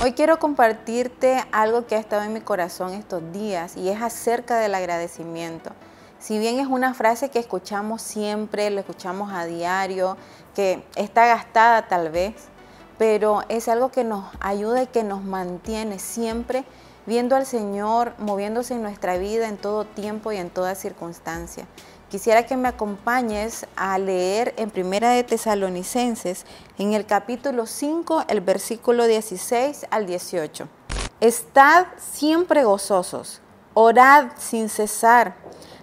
Hoy quiero compartirte algo que ha estado en mi corazón estos días y es acerca del agradecimiento. Si bien es una frase que escuchamos siempre, lo escuchamos a diario, que está gastada tal vez, pero es algo que nos ayuda y que nos mantiene siempre viendo al Señor moviéndose en nuestra vida en todo tiempo y en toda circunstancia. Quisiera que me acompañes a leer en Primera de Tesalonicenses, en el capítulo 5, el versículo 16 al 18. Estad siempre gozosos, orad sin cesar,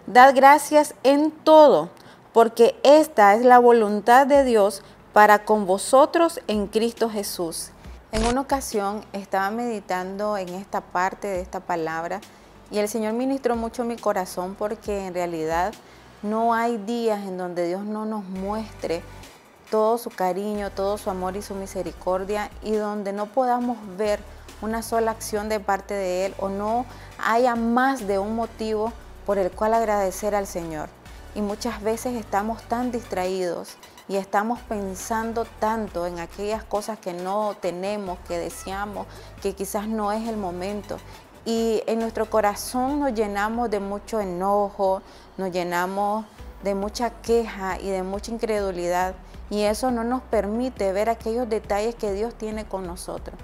dad gracias en todo, porque esta es la voluntad de Dios para con vosotros en Cristo Jesús. En una ocasión estaba meditando en esta parte de esta palabra y el Señor ministró mucho mi corazón porque en realidad no hay días en donde Dios no nos muestre todo su cariño, todo su amor y su misericordia y donde no podamos ver una sola acción de parte de Él o no haya más de un motivo por el cual agradecer al Señor. Y muchas veces estamos tan distraídos y estamos pensando tanto en aquellas cosas que no tenemos, que deseamos, que quizás no es el momento y en nuestro corazón nos llenamos de mucho enojo, nos llenamos de mucha queja y de mucha incredulidad y eso no nos permite ver aquellos detalles que Dios tiene con nosotros.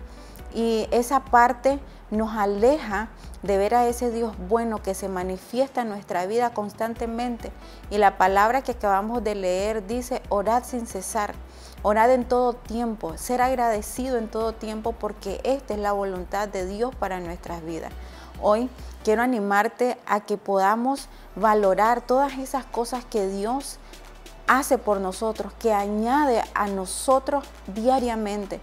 Y esa parte nos aleja de ver a ese Dios bueno que se manifiesta en nuestra vida constantemente. Y la palabra que acabamos de leer dice, orad sin cesar. Orad en todo tiempo, ser agradecido en todo tiempo porque esta es la voluntad de Dios para nuestras vidas. Hoy quiero animarte a que podamos valorar todas esas cosas que Dios hace por nosotros, que añade a nosotros diariamente.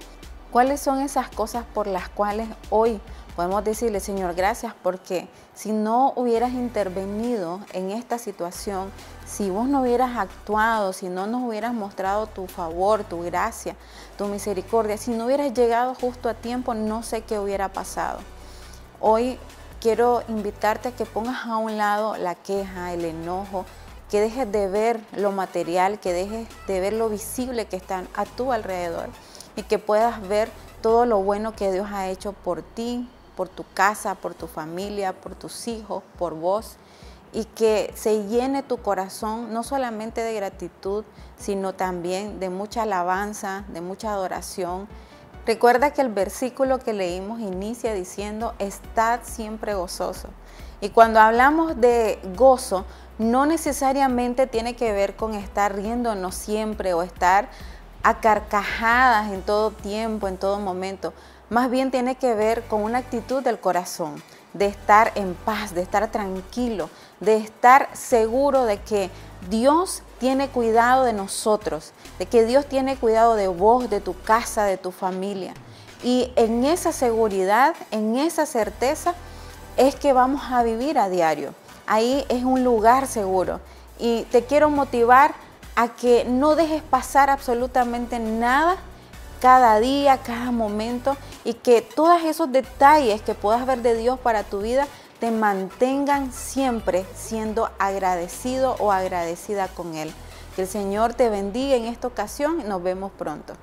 ¿Cuáles son esas cosas por las cuales hoy podemos decirle, Señor, gracias porque si no hubieras intervenido en esta situación, si vos no hubieras actuado, si no nos hubieras mostrado tu favor, tu gracia, tu misericordia, si no hubieras llegado justo a tiempo, no sé qué hubiera pasado. Hoy quiero invitarte a que pongas a un lado la queja, el enojo, que dejes de ver lo material, que dejes de ver lo visible que está a tu alrededor y que puedas ver todo lo bueno que Dios ha hecho por ti, por tu casa, por tu familia, por tus hijos, por vos, y que se llene tu corazón no solamente de gratitud, sino también de mucha alabanza, de mucha adoración. Recuerda que el versículo que leímos inicia diciendo, estad siempre gozoso. Y cuando hablamos de gozo, no necesariamente tiene que ver con estar riéndonos siempre o estar carcajadas en todo tiempo, en todo momento más bien tiene que ver con una actitud del corazón, de estar en paz, de estar tranquilo, de estar seguro de que Dios tiene cuidado de nosotros, de que Dios tiene cuidado de vos, de tu casa, de tu familia. Y en esa seguridad, en esa certeza, es que vamos a vivir a diario. Ahí es un lugar seguro. Y te quiero motivar a que no dejes pasar absolutamente nada cada día, cada momento y que todos esos detalles que puedas ver de Dios para tu vida te mantengan siempre siendo agradecido o agradecida con Él. Que el Señor te bendiga en esta ocasión y nos vemos pronto.